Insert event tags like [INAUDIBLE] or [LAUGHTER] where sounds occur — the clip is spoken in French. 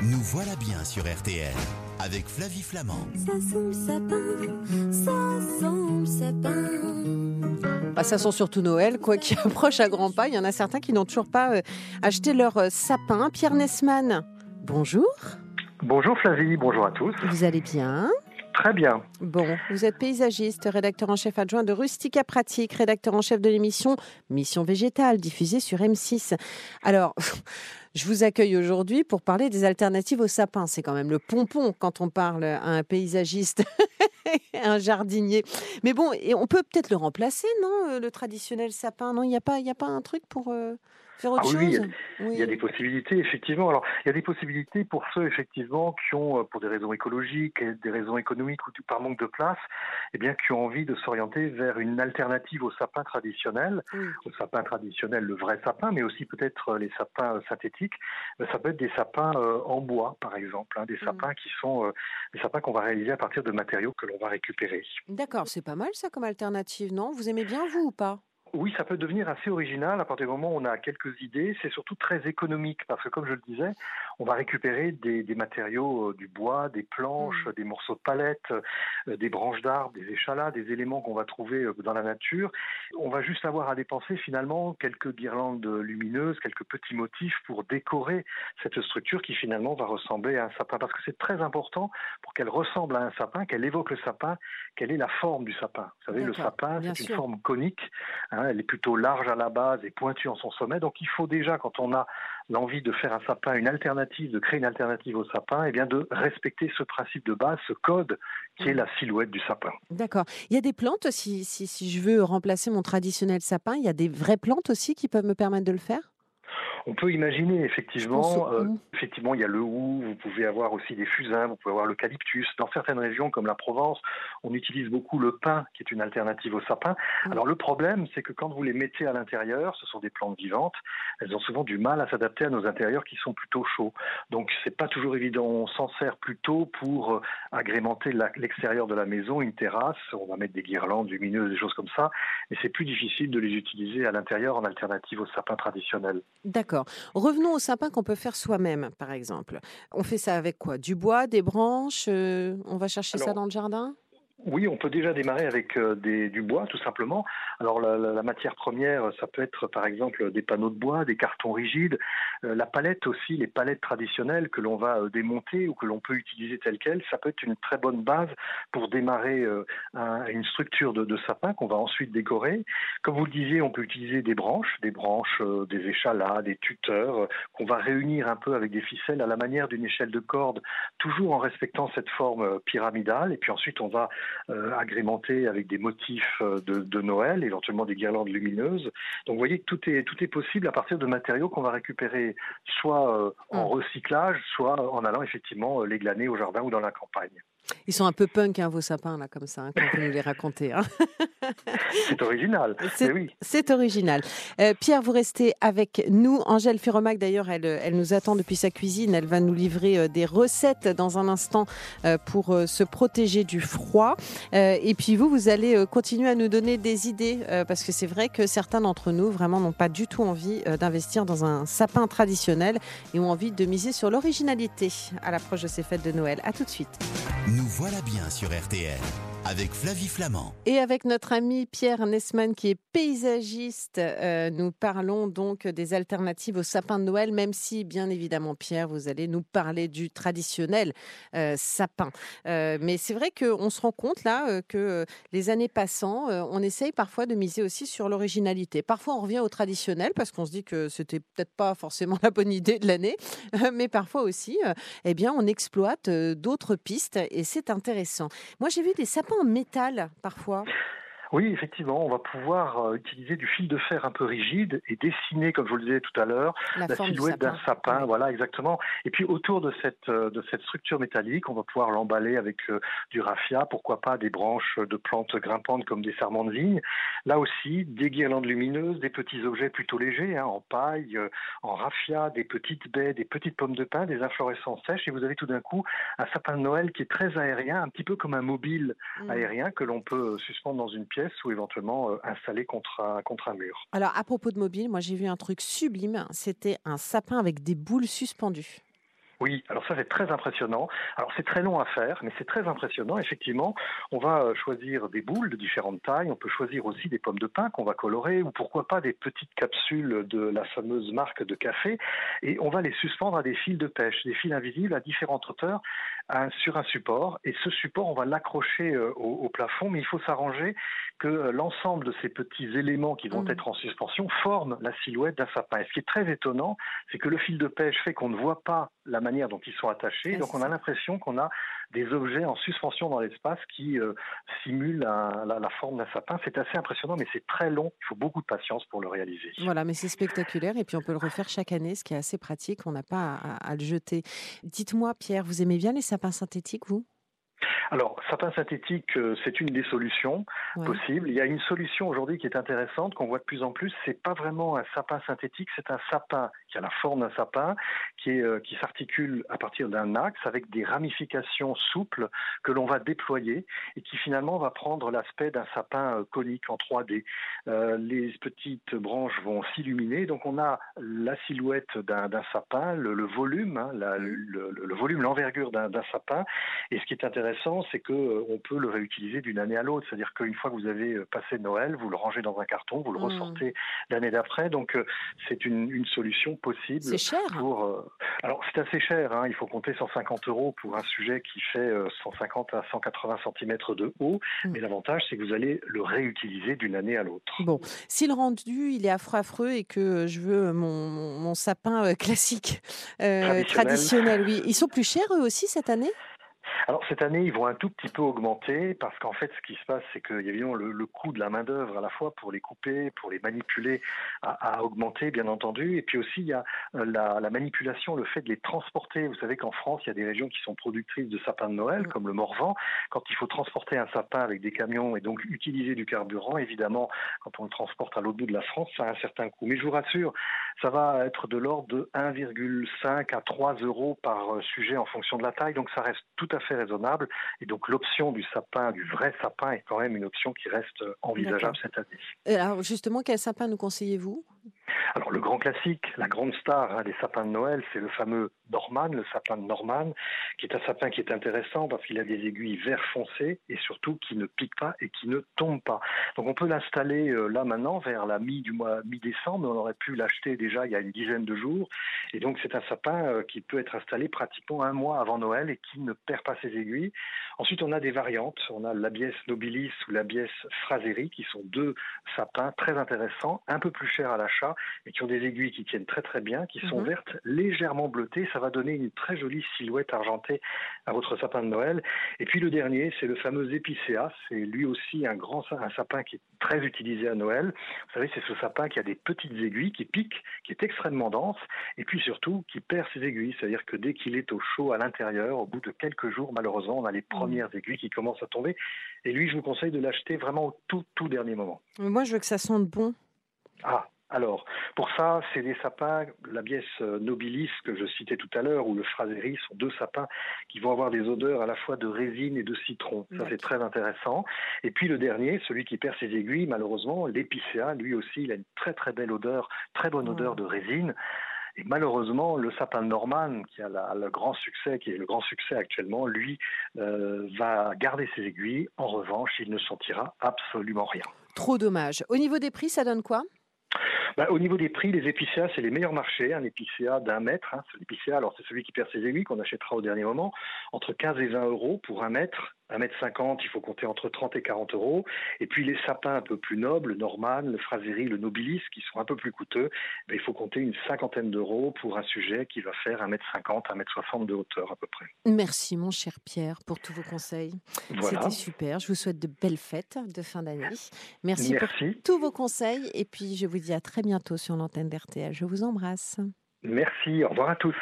Nous voilà bien sur RTL avec Flavie Flamand. Ça sent le sapin, ça sent le sapin. Bah, ça sent surtout Noël, quoi, qui [LAUGHS] approche à grands pas. Il y en a certains qui n'ont toujours pas euh, acheté leur euh, sapin. Pierre Nesman, bonjour. Bonjour Flavie, bonjour à tous. Vous allez bien? Très bien. Bon, vous êtes paysagiste, rédacteur en chef adjoint de Rustica Pratique, rédacteur en chef de l'émission Mission Végétale, diffusée sur M6. Alors, je vous accueille aujourd'hui pour parler des alternatives au sapin. C'est quand même le pompon quand on parle à un paysagiste, [LAUGHS] un jardinier. Mais bon, et on peut peut-être le remplacer, non euh, Le traditionnel sapin, non Il n'y a, pas- a pas un truc pour euh, faire autre Ah oui, Il y a des possibilités, effectivement. Alors, il y a des possibilités pour ceux, effectivement, qui ont, euh, pour des raisons écologiques, des raisons économiques ou par manque de place, eh bien, qui ont envie de s'orienter vers une alternative au sapin traditionnel, Oui. au sapin traditionnel, le vrai sapin, mais aussi peut-être euh, les sapins euh, synthétiques. Ça peut être des sapins en bois, par exemple, hein, des sapins qui sont des sapins qu'on va réaliser à partir de matériaux que l'on va récupérer. D'accord, c'est pas mal ça comme alternative, non? Vous aimez bien vous ou pas? Oui, ça peut devenir assez original à partir du moment où on a quelques idées. C'est surtout très économique parce que, comme je le disais, on va récupérer des, des matériaux, euh, du bois, des planches, Mm. des morceaux de palette, euh, des branches d'arbres, des échalas, des éléments qu'on va trouver euh, dans la nature. On va juste avoir à dépenser finalement quelques guirlandes lumineuses, quelques petits motifs pour décorer cette structure qui finalement va ressembler à un sapin. Parce que c'est très important pour qu'elle ressemble à un sapin, qu'elle évoque le sapin, quelle est la forme du sapin. Vous savez, le sapin, c'est une forme conique. Hein, elle est plutôt large à la base et pointue en son sommet. Donc il faut déjà, quand on a l'envie de faire un sapin, une alternative, de créer une alternative au sapin, eh bien de respecter ce principe de base, ce code qui est la silhouette du sapin. D'accord. Il y a des plantes, si, si, si je veux remplacer mon traditionnel sapin, il y a des vraies plantes aussi qui peuvent me permettre de le faire? On peut imaginer effectivement, euh, effectivement, il y a le hou, vous pouvez avoir aussi des fusains, vous pouvez avoir l'eucalyptus. Dans certaines régions comme la Provence, on utilise beaucoup le pin, qui est une alternative au sapin. Alors le problème, c'est que quand vous les mettez à l'intérieur, ce sont des plantes vivantes, elles ont souvent du mal à s'adapter à nos intérieurs qui sont plutôt chauds. Donc c'est pas toujours évident. On s'en sert plutôt pour euh, agrémenter l'extérieur de la maison, une terrasse. On va mettre des guirlandes lumineuses, des choses comme ça. Mais c'est plus difficile de les utiliser à l'intérieur en alternative au sapin traditionnel. D'accord. Revenons au sapin qu'on peut faire soi-même, par exemple. On fait ça avec quoi? Du bois, des branches euh, On va chercher ça dans le jardin? Oui, on peut déjà démarrer avec euh, du bois, tout simplement. Alors la, matière première, ça peut être par exemple des panneaux de bois, des cartons rigides, Euh, la palette aussi, les palettes traditionnelles que l'on va euh, démonter ou que l'on peut utiliser telles quelles, ça peut être une très bonne base pour démarrer un- une structure de, sapin qu'on va ensuite décorer. Comme vous le disiez, on peut utiliser des branches, des branches, des échalas, des tuteurs, qu'on va réunir un peu avec des ficelles à la manière d'une échelle de corde, toujours en respectant cette forme pyramidale. Et puis ensuite, on va euh, agrémenté avec des motifs euh, de, de Noël, éventuellement des guirlandes lumineuses. Donc vous voyez que tout est, tout est possible à partir de matériaux qu'on va récupérer soit euh, en Mm. recyclage, soit en allant effectivement les glaner au jardin ou dans la campagne. Ils sont un peu punk, hein, vos sapins, là, comme ça, hein, quand vous nous les racontez. hein. [LAUGHS] C'est original. C'est- oui. C'est original. Euh, Pierre, vous restez avec nous. Angèle Ferromac, d'ailleurs, elle, elle nous attend depuis sa cuisine. Elle va nous livrer euh, des recettes dans un instant euh, pour se protéger du froid. Euh, et puis vous, vous allez euh, continuer à nous donner des idées euh, parce que c'est vrai que certains d'entre nous vraiment n'ont pas du tout envie d'investir dans un sapin traditionnel et ont envie de miser sur l'originalité à l'approche de ces fêtes de Noël. À tout de suite. Nous voilà bien sur RTL avec Flavie Flamand. Et avec notre ami Pierre Nesman, qui est paysagiste, euh, nous parlons donc des alternatives au sapin de Noël, même si, bien évidemment, Pierre, vous allez nous parler du traditionnel euh, sapin. Euh, mais c'est vrai qu'on se rend compte là que les années passant, on essaye parfois de miser aussi sur l'originalité. Parfois, on revient au traditionnel parce qu'on se dit que c'était peut-être pas forcément [LAUGHS] la bonne idée de l'année, [LAUGHS] mais parfois aussi, eh bien, on exploite d'autres pistes et c'est intéressant. Moi, j'ai vu des sapins métal parfois? Oui, effectivement, on va pouvoir euh, utiliser du fil de fer un peu rigide et dessiner, comme je vous le disais tout à l'heure, La, silhouette d'un sapin, voilà exactement. Et puis autour de cette euh, de cette structure métallique, on va pouvoir l'emballer avec euh, du raffia, pourquoi pas des branches de plantes grimpantes comme des sarments de vigne. Là aussi, des guirlandes lumineuses, des petits objets plutôt légers, hein, en paille, en raffia, des petites baies, des petites pommes de pin, des inflorescences sèches, et vous avez tout d'un coup un sapin de Noël qui est très aérien, un petit peu comme un mobile Mm. aérien que l'on peut suspendre dans une pièce ou éventuellement euh, un, contre un mur. Alors, à propos de mobile, moi j'ai vu un truc sublime. C'était un sapin avec des boules suspendues. Oui, alors ça c'est très impressionnant. Alors c'est très long à faire, mais c'est très impressionnant. Effectivement, on va euh, choisir des boules de différentes tailles. On peut choisir aussi des pommes de pin qu'on va colorer, ou pourquoi pas des petites capsules de la fameuse marque de café. Et on va les suspendre à des fils de pêche, des fils invisibles à différentes hauteurs sur un support. Et ce support, on va l'accrocher euh, au, plafond, mais il faut s'arranger que euh, l'ensemble de ces petits éléments qui vont mmh. être en suspension forment la silhouette d'un sapin. Et ce qui est très étonnant, c'est que le fil de pêche fait qu'on ne voit pas la manière dont ils sont attachés. Donc on a l'impression qu'on a des objets en suspension dans l'espace qui euh, simulent la, forme d'un sapin. C'est assez impressionnant, mais c'est très long. Il faut beaucoup de patience pour le réaliser. Voilà, mais c'est spectaculaire et puis on peut le refaire chaque année, ce qui est assez pratique. On n'a pas à, à le jeter. Dites-moi, Pierre, vous aimez bien les sapins synthétiques, vous? Alors, sapin synthétique, euh, c'est une des solutions possibles. Il y a une solution aujourd'hui qui est intéressante, qu'on voit de plus en plus. C'est pas vraiment un sapin synthétique, c'est un sapin qui a la forme d'un sapin, qui, est, euh, qui s'articule à partir d'un axe avec des ramifications souples que l'on va déployer et qui finalement va prendre l'aspect d'un sapin euh, conique en 3D. les petites branches vont s'illuminer, donc on a la silhouette d'un sapin, le, volume, hein, le, le, volume, l'envergure d'un sapin. Et ce qui est intéressant, c'est qu'on euh, peut le réutiliser d'une année à l'autre. C'est-à-dire qu'une fois que vous avez euh, passé Noël, vous le rangez dans un carton, vous le mmh. ressortez l'année d'après. Donc euh, c'est une, solution possible. C'est cher. Pour, alors c'est assez cher. Hein. Il faut compter 150 euros pour un sujet qui fait 150 à 180 cm de haut. Mmh. Mais l'avantage, c'est que vous allez le réutiliser d'une année à l'autre. Bon, si le rendu il est affreux affreux et que je veux mon, sapin classique traditionnel. traditionnel, oui, ils sont plus chers eux aussi cette année? Alors cette année, ils vont un tout petit peu augmenter parce qu'en fait, ce qui se passe, c'est qu'il y a évidemment le, coût de la main d'œuvre à la fois pour les couper, pour les manipuler, a, augmenté bien entendu, et puis aussi il y a euh, la, manipulation, le fait de les transporter. Vous savez qu'en France, il y a des régions qui sont productrices de sapins de Noël, comme le Morvan. Quand il faut transporter un sapin avec des camions et donc utiliser du carburant, évidemment, quand on le transporte à l'autre bout de la France, ça a un certain coût. Mais je vous rassure, ça va être de l'ordre de 1,5 à 3 euros par euh, sujet en fonction de la taille, donc ça reste tout à fait raisonnable. Et donc l'option du sapin, du vrai sapin, est quand même une option qui reste envisageable cette année. Alors justement, quel sapin nous conseillez-vous? Alors le grand classique, la grande star hein, des sapins de Noël, c'est le fameux Norman, le sapin de Norman, qui est un sapin qui est intéressant parce qu'il a des aiguilles vert foncé et surtout qui ne pique pas et qui ne tombe pas. Donc on peut l'installer euh, là maintenant vers la mi du mois mi-décembre, on aurait pu l'acheter déjà il y a une dizaine de jours et donc c'est un sapin euh, qui peut être installé pratiquement un mois avant Noël et qui ne perd pas ses aiguilles. Ensuite on a des variantes, on a l'abies nobilis ou l'abies fraseri qui sont deux sapins très intéressants, un peu plus chers à l'achat et qui ont des aiguilles qui tiennent très très bien, qui sont mhm. vertes, légèrement bleutées. Ça va donner une très jolie silhouette argentée à votre sapin de Noël. Et puis le dernier, c'est le fameux épicéa. C'est lui aussi un grand un sapin qui est très utilisé à Noël. Vous savez, c'est ce sapin qui a des petites aiguilles, qui piquent, qui est extrêmement dense, et puis surtout qui perd ses aiguilles. C'est-à-dire que dès qu'il est au chaud à l'intérieur, au bout de quelques jours, malheureusement, on a les mhm. premières aiguilles qui commencent à tomber. Et lui, je vous conseille de l'acheter vraiment au tout, tout dernier moment. Moi, je veux que ça sente bon. Ah, alors, pour ça, c'est des sapins, la biesse nobilis que je citais tout à l'heure, ou le fraséris, sont deux sapins qui vont avoir des odeurs à la fois de résine et de citron. Ça, c'est très intéressant. Et puis le dernier, celui qui perd ses aiguilles, malheureusement, l'épicéa, lui aussi, il a une très très belle odeur, très bonne odeur de résine. Et malheureusement, le sapin Norman, qui a le grand succès, qui est le grand succès actuellement, lui euh, va garder ses aiguilles. En revanche, il ne sentira absolument rien. Trop dommage. Au niveau des prix, ça donne quoi? Bah, au niveau des prix, les épicéas, c'est les meilleurs marchés. Un épicéa d'un mètre, hein, l'épicéa, alors c'est celui qui perd ses aiguilles qu'on achètera au dernier moment, entre 15 et 20 euros pour un mètre. Un mètre 50, il faut compter entre 30 et 40 euros. Et puis les sapins un peu plus nobles, le Norman, le Fraséry, le Nobilis, qui sont un peu plus coûteux, ben, il faut compter une cinquantaine d'euros pour un sujet qui va faire un mètre 50, un mètre 60 de hauteur à peu près. Merci mon cher Pierre pour tous vos conseils. C'était super. Je vous souhaite de belles fêtes de fin d'année. Merci, Merci pour tous vos conseils. Et puis je vous dis à très bientôt sur l'antenne d'RTL. Je vous embrasse. Merci. Au revoir à tous.